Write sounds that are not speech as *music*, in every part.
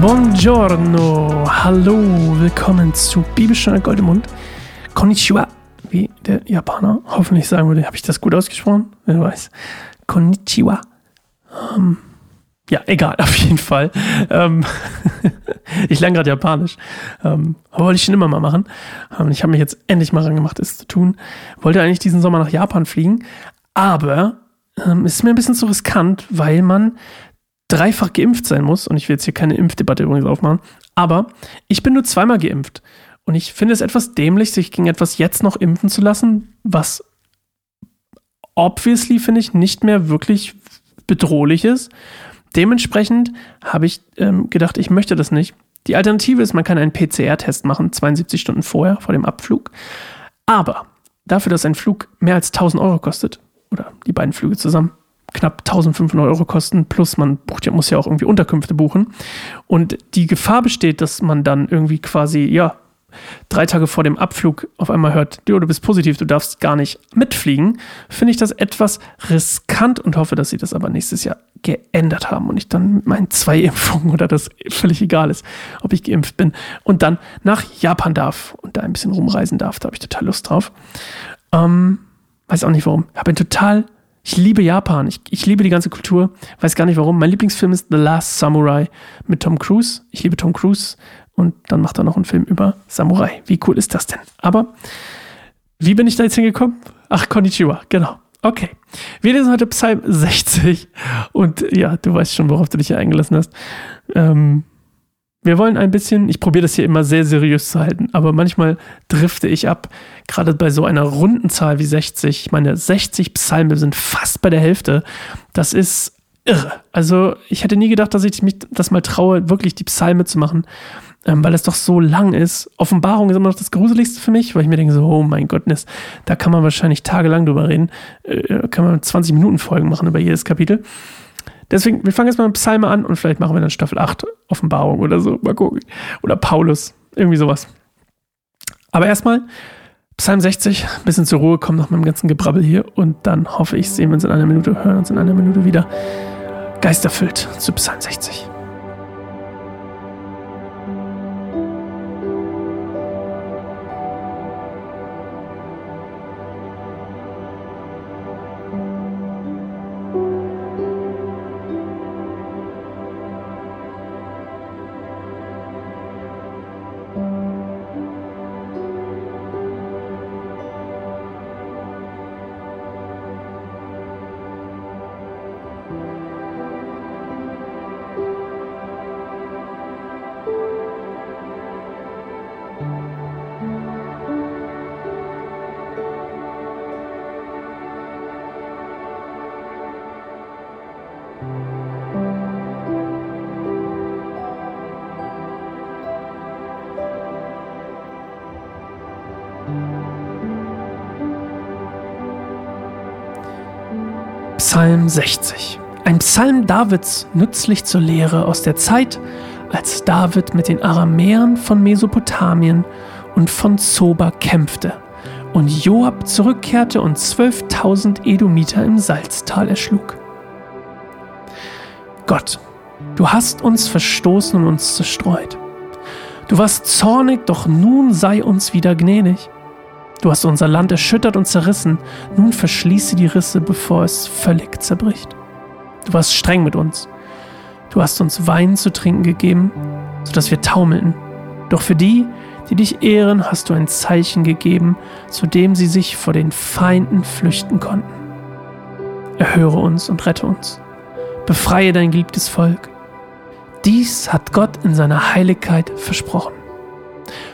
Buongiorno, hallo, willkommen zu Bibelstunde Goldemund. Konnichiwa, wie der Japaner hoffentlich sagen würde. Habe ich das gut ausgesprochen? Wer weiß. Konnichiwa. Ähm, ja, egal, *laughs* auf jeden Fall. Ähm, *laughs* ich lerne gerade Japanisch. Ähm, wollte ich schon immer mal machen. Ich habe mich jetzt endlich mal rangemacht, es zu tun. Wollte eigentlich diesen Sommer nach Japan fliegen, aber ähm, ist mir ein bisschen zu riskant, weil man dreifach geimpft sein muss. Und ich will jetzt hier keine Impfdebatte übrigens aufmachen. Aber ich bin nur zweimal geimpft. Und ich finde es etwas dämlich, sich gegen etwas jetzt noch impfen zu lassen, was obviously, finde ich, nicht mehr wirklich bedrohlich ist. Dementsprechend habe ich ähm, gedacht, ich möchte das nicht. Die Alternative ist, man kann einen PCR-Test machen, 72 Stunden vorher, vor dem Abflug. Aber dafür, dass ein Flug mehr als 1000 Euro kostet, oder die beiden Flüge zusammen, knapp 1500 Euro kosten, plus man bucht ja, muss ja auch irgendwie Unterkünfte buchen. Und die Gefahr besteht, dass man dann irgendwie quasi, ja, drei Tage vor dem Abflug auf einmal hört, du, bist positiv, du darfst gar nicht mitfliegen, finde ich das etwas riskant und hoffe, dass sie das aber nächstes Jahr geändert haben und ich dann mit meinen zwei Impfungen oder das völlig egal ist, ob ich geimpft bin und dann nach Japan darf und da ein bisschen rumreisen darf. Da habe ich total Lust drauf. Ähm, weiß auch nicht warum. Habe ein total ich liebe Japan. Ich, ich liebe die ganze Kultur. Weiß gar nicht warum. Mein Lieblingsfilm ist The Last Samurai mit Tom Cruise. Ich liebe Tom Cruise. Und dann macht er noch einen Film über Samurai. Wie cool ist das denn? Aber wie bin ich da jetzt hingekommen? Ach, Konnichiwa, genau. Okay. Wir lesen heute Psalm 60. Und ja, du weißt schon, worauf du dich hier eingelassen hast. Ähm, wir wollen ein bisschen, ich probiere das hier immer sehr seriös zu halten, aber manchmal drifte ich ab, gerade bei so einer runden Zahl wie 60. Ich meine, 60 Psalme sind fast bei der Hälfte. Das ist irre. Also ich hätte nie gedacht, dass ich mich das mal traue, wirklich die Psalme zu machen, ähm, weil es doch so lang ist. Offenbarung ist immer noch das Gruseligste für mich, weil ich mir denke so, oh mein Gottness, da kann man wahrscheinlich tagelang drüber reden. Äh, kann man 20 Minuten Folgen machen über jedes Kapitel. Deswegen, wir fangen jetzt mal mit Psalme an und vielleicht machen wir dann Staffel 8 Offenbarung oder so. Mal gucken. Oder Paulus. Irgendwie sowas. Aber erstmal Psalm 60, ein bisschen zur Ruhe kommen nach meinem ganzen Gebrabbel hier und dann hoffe ich, sehen wir uns in einer Minute, hören uns in einer Minute wieder. Geisterfüllt zu Psalm 60. Psalm 60. Ein Psalm Davids nützlich zur Lehre aus der Zeit, als David mit den Aramäern von Mesopotamien und von Zoba kämpfte und Joab zurückkehrte und 12.000 Edomiter im Salztal erschlug. Gott, du hast uns verstoßen und uns zerstreut. Du warst zornig, doch nun sei uns wieder gnädig. Du hast unser Land erschüttert und zerrissen. Nun verschließe die Risse, bevor es völlig zerbricht. Du warst streng mit uns. Du hast uns Wein zu trinken gegeben, sodass wir taumelten. Doch für die, die dich ehren, hast du ein Zeichen gegeben, zu dem sie sich vor den Feinden flüchten konnten. Erhöre uns und rette uns. Befreie dein geliebtes Volk. Dies hat Gott in seiner Heiligkeit versprochen.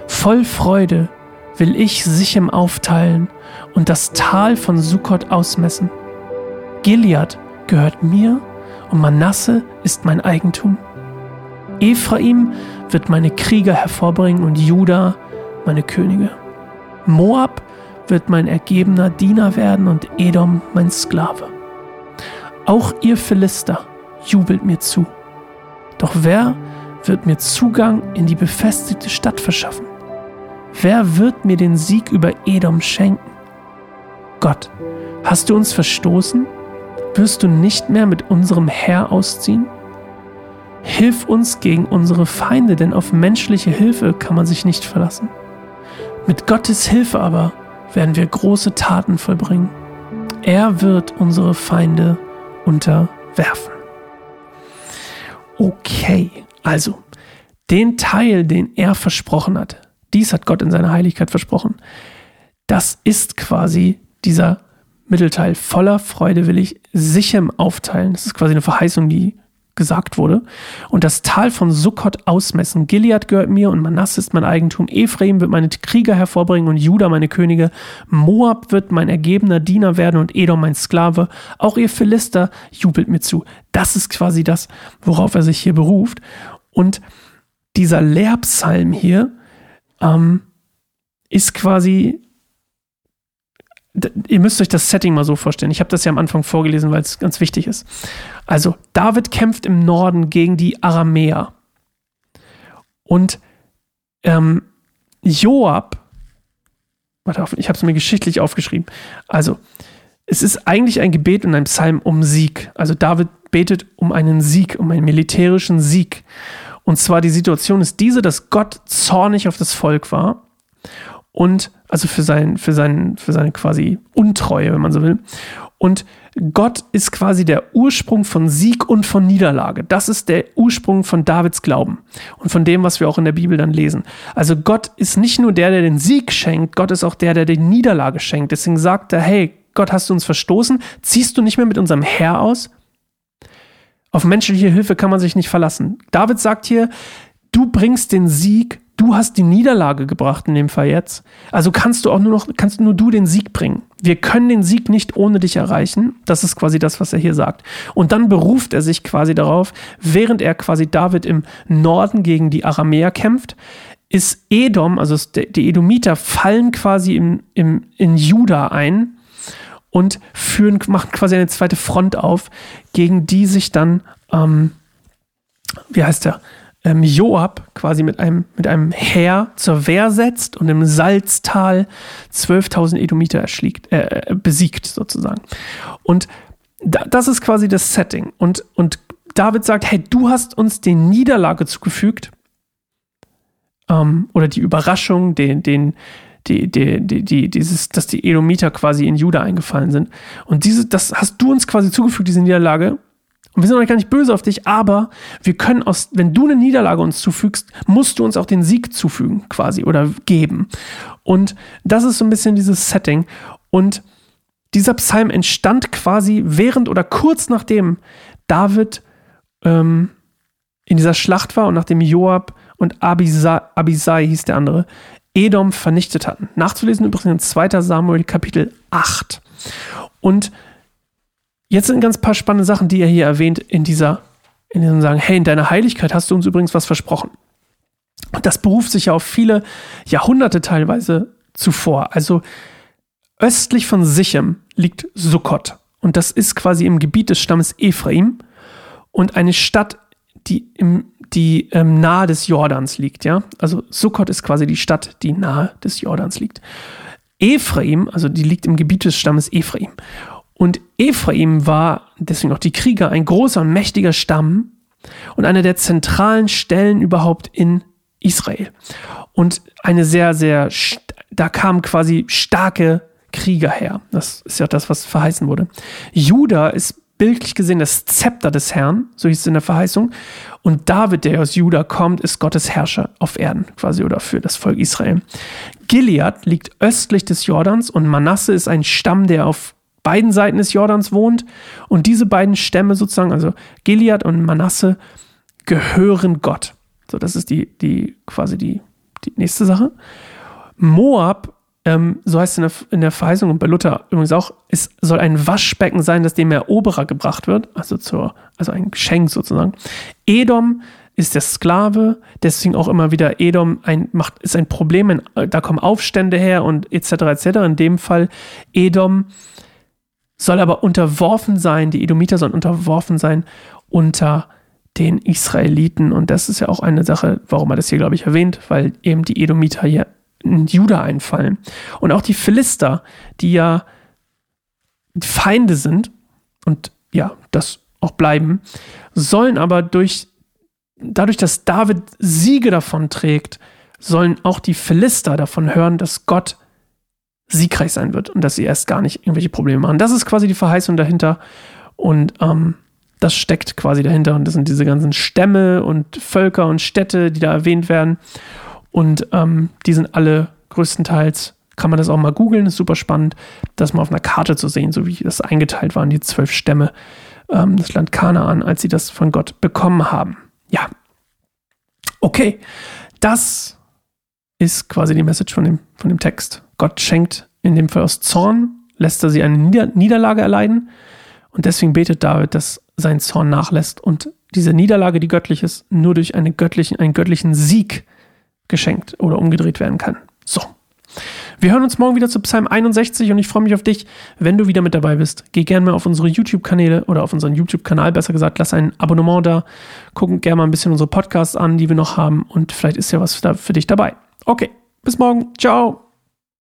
Voll Freude will ich Sichem aufteilen und das Tal von Sukkot ausmessen. Gilead gehört mir und Manasse ist mein Eigentum. Ephraim wird meine Krieger hervorbringen und Juda meine Könige. Moab wird mein ergebener Diener werden und Edom mein Sklave. Auch ihr Philister jubelt mir zu. Doch wer wird mir Zugang in die befestigte Stadt verschaffen? Wer wird mir den Sieg über Edom schenken? Gott, hast du uns verstoßen? Wirst du nicht mehr mit unserem Herr ausziehen? Hilf uns gegen unsere Feinde, denn auf menschliche Hilfe kann man sich nicht verlassen. Mit Gottes Hilfe aber werden wir große Taten vollbringen. Er wird unsere Feinde unterwerfen. Okay, also den Teil, den er versprochen hat, dies hat Gott in seiner Heiligkeit versprochen, das ist quasi dieser Mittelteil. Voller Freude will ich sicher aufteilen. Das ist quasi eine Verheißung, die gesagt wurde. Und das Tal von Sukkot ausmessen. Gilead gehört mir und Manasse ist mein Eigentum. Ephraim wird meine Krieger hervorbringen und Juda meine Könige. Moab wird mein ergebener Diener werden und Edom mein Sklave. Auch ihr Philister jubelt mir zu. Das ist quasi das, worauf er sich hier beruft. Und dieser Lehrpsalm hier ähm, ist quasi ihr müsst euch das Setting mal so vorstellen. Ich habe das ja am Anfang vorgelesen, weil es ganz wichtig ist. Also, David kämpft im Norden gegen die Aramäer. Und ähm, Joab, warte auf, ich habe es mir geschichtlich aufgeschrieben. Also, es ist eigentlich ein Gebet und ein Psalm um Sieg. Also, David betet um einen Sieg, um einen militärischen Sieg. Und zwar die Situation ist diese, dass Gott zornig auf das Volk war und also für sein, für sein, für seine quasi Untreue, wenn man so will. Und Gott ist quasi der Ursprung von Sieg und von Niederlage. Das ist der Ursprung von Davids Glauben und von dem, was wir auch in der Bibel dann lesen. Also Gott ist nicht nur der, der den Sieg schenkt, Gott ist auch der, der die Niederlage schenkt. Deswegen sagt er, hey, Gott, hast du uns verstoßen? Ziehst du nicht mehr mit unserem Herr aus? Auf menschliche Hilfe kann man sich nicht verlassen. David sagt hier, du bringst den Sieg du hast die Niederlage gebracht in dem Fall jetzt. Also kannst du auch nur noch, kannst nur du den Sieg bringen. Wir können den Sieg nicht ohne dich erreichen. Das ist quasi das, was er hier sagt. Und dann beruft er sich quasi darauf, während er quasi David im Norden gegen die Aramäer kämpft, ist Edom, also die Edomiter fallen quasi im, im, in Juda ein und führen, machen quasi eine zweite Front auf, gegen die sich dann, ähm, wie heißt der? ähm, Joab quasi mit einem, mit einem Heer zur Wehr setzt und im Salztal 12.000 Edomiter erschlägt, äh, besiegt sozusagen. Und da, das ist quasi das Setting. Und, und David sagt, hey, du hast uns die Niederlage zugefügt ähm, oder die Überraschung, den, den, die, die, die, die, dieses, dass die Edomiter quasi in Juda eingefallen sind. Und diese, das hast du uns quasi zugefügt, diese Niederlage. Und wir sind auch gar nicht böse auf dich, aber wir können aus, wenn du eine Niederlage uns zufügst, musst du uns auch den Sieg zufügen, quasi, oder geben. Und das ist so ein bisschen dieses Setting. Und dieser Psalm entstand quasi während oder kurz nachdem David ähm, in dieser Schlacht war und nachdem Joab und Abisai, Abisai hieß der andere, Edom vernichtet hatten. Nachzulesen übrigens in 2. Samuel Kapitel 8. Und Jetzt sind ganz paar spannende Sachen, die er hier erwähnt in dieser, in diesem sagen, hey, in deiner Heiligkeit hast du uns übrigens was versprochen. Und das beruft sich ja auf viele Jahrhunderte teilweise zuvor. Also östlich von Sichem liegt Sukkot. Und das ist quasi im Gebiet des Stammes Ephraim und eine Stadt, die, im, die ähm, nahe des Jordans liegt. Ja? Also Sukkot ist quasi die Stadt, die nahe des Jordans liegt. Ephraim, also die liegt im Gebiet des Stammes Ephraim. Und Ephraim war, deswegen auch die Krieger, ein großer und mächtiger Stamm und eine der zentralen Stellen überhaupt in Israel. Und eine sehr, sehr, da kamen quasi starke Krieger her. Das ist ja das, was verheißen wurde. Juda ist bildlich gesehen das Zepter des Herrn, so hieß es in der Verheißung. Und David, der aus Juda kommt, ist Gottes Herrscher auf Erden, quasi oder für das Volk Israel. Gilead liegt östlich des Jordans und Manasse ist ein Stamm, der auf beiden Seiten des Jordans wohnt. Und diese beiden Stämme sozusagen, also Gilead und Manasse, gehören Gott. So, das ist die, die quasi die, die nächste Sache. Moab, ähm, so heißt es in der, in der Verheißung und bei Luther übrigens auch, es soll ein Waschbecken sein, das dem Eroberer gebracht wird, also, zur, also ein Geschenk sozusagen. Edom ist der Sklave, deswegen auch immer wieder Edom ein, macht, ist ein Problem, da kommen Aufstände her und etc. etc. In dem Fall Edom soll aber unterworfen sein, die Edomiter sollen unterworfen sein unter den Israeliten. Und das ist ja auch eine Sache, warum er das hier, glaube ich, erwähnt, weil eben die Edomiter hier in Juda einfallen. Und auch die Philister, die ja Feinde sind und ja, das auch bleiben, sollen aber durch dadurch, dass David Siege davon trägt, sollen auch die Philister davon hören, dass Gott siegreich sein wird und dass sie erst gar nicht irgendwelche Probleme machen. Das ist quasi die Verheißung dahinter und ähm, das steckt quasi dahinter und das sind diese ganzen Stämme und Völker und Städte, die da erwähnt werden und ähm, die sind alle größtenteils, kann man das auch mal googeln, ist super spannend, das mal auf einer Karte zu sehen, so wie das eingeteilt waren, die zwölf Stämme, ähm, das Land Kanaan, als sie das von Gott bekommen haben. Ja. Okay, das ist quasi die Message von dem, von dem Text. Gott schenkt in dem Fall aus Zorn, lässt er sie eine Nieder Niederlage erleiden und deswegen betet David, dass sein Zorn nachlässt und diese Niederlage, die göttlich ist, nur durch eine göttlichen, einen göttlichen Sieg geschenkt oder umgedreht werden kann. So. Wir hören uns morgen wieder zu Psalm 61 und ich freue mich auf dich, wenn du wieder mit dabei bist. Geh gerne mal auf unsere YouTube-Kanäle oder auf unseren YouTube-Kanal, besser gesagt, lass ein Abonnement da, guck gerne mal ein bisschen unsere Podcasts an, die wir noch haben und vielleicht ist ja was für dich dabei. Okay, bis morgen. Ciao.